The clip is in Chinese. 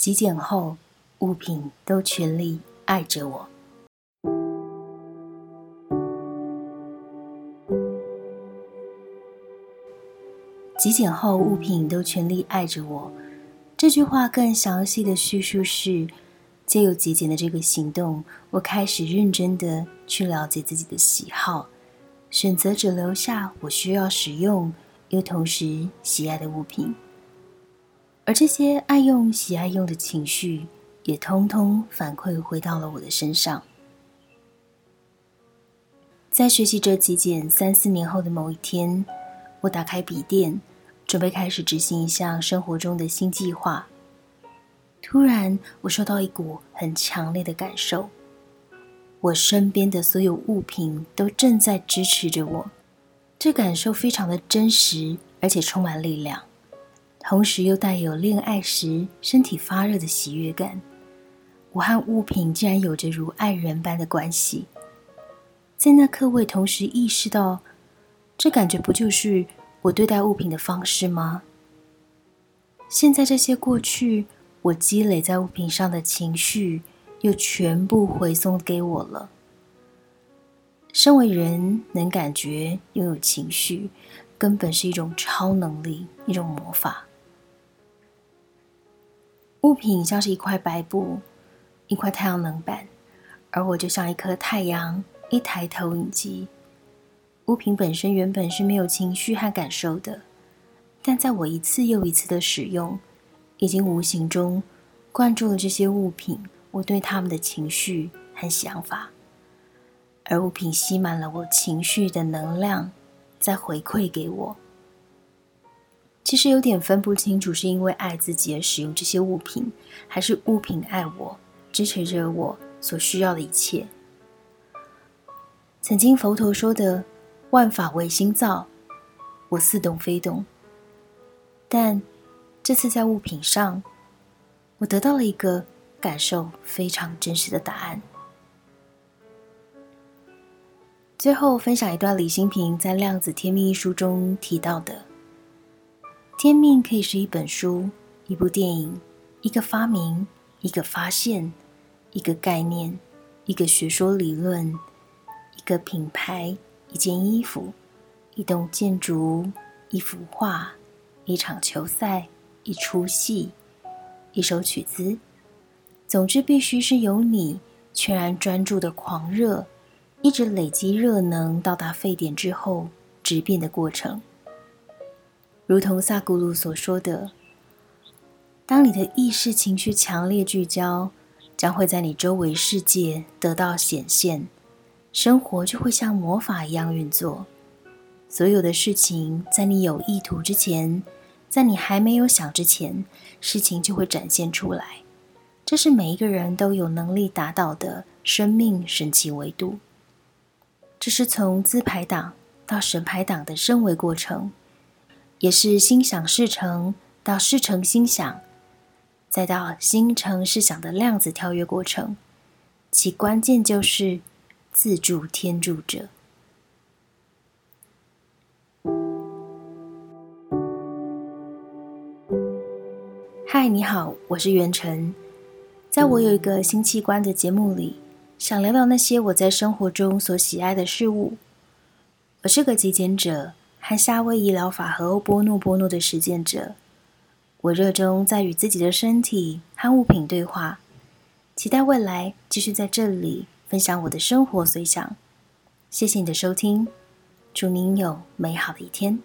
极简后，物品都全力爱着我。极简后，物品都全力爱着我。这句话更详细的叙述是：借由极简的这个行动，我开始认真的去了解自己的喜好，选择只留下我需要使用又同时喜爱的物品。而这些爱用、喜爱用的情绪，也通通反馈回到了我的身上。在学习这极简三四年后的某一天，我打开笔电。准备开始执行一项生活中的新计划。突然，我受到一股很强烈的感受，我身边的所有物品都正在支持着我。这感受非常的真实，而且充满力量，同时又带有恋爱时身体发热的喜悦感。我和物品竟然有着如爱人般的关系。在那刻，我同时意识到，这感觉不就是……我对待物品的方式吗？现在这些过去我积累在物品上的情绪，又全部回送给我了。身为人，能感觉、拥有情绪，根本是一种超能力，一种魔法。物品像是一块白布，一块太阳能板，而我就像一颗太阳，一台投影机。物品本身原本是没有情绪和感受的，但在我一次又一次的使用，已经无形中灌注了这些物品我对他们的情绪和想法，而物品吸满了我情绪的能量，再回馈给我。其实有点分不清楚，是因为爱自己而使用这些物品，还是物品爱我，支持着我所需要的一切。曾经佛陀说的。万法唯心造，我似懂非懂。但这次在物品上，我得到了一个感受非常真实的答案。最后分享一段李新平在《量子天命》一书中提到的：天命可以是一本书、一部电影、一个发明、一个发现、一个概念、一个学说理论、一个品牌。一件衣服，一栋建筑，一幅画，一场球赛，一出戏，一首曲子。总之，必须是由你全然专注的狂热，一直累积热能，到达沸点之后质变的过程。如同萨古鲁所说的：“当你的意识情绪强烈聚焦，将会在你周围世界得到显现。”生活就会像魔法一样运作，所有的事情在你有意图之前，在你还没有想之前，事情就会展现出来。这是每一个人都有能力达到的生命神奇维度。这是从自排党到神排党的升维过程，也是心想事成到事成心想，再到心成事想的量子跳跃过程。其关键就是。自助天助者。嗨，你好，我是袁晨。在我有一个新器官的节目里，想聊聊那些我在生活中所喜爱的事物。我是个极简者，和夏威夷疗法和欧波诺波诺的实践者。我热衷在与自己的身体和物品对话，期待未来继续在这里。分享我的生活随想，谢谢你的收听，祝您有美好的一天。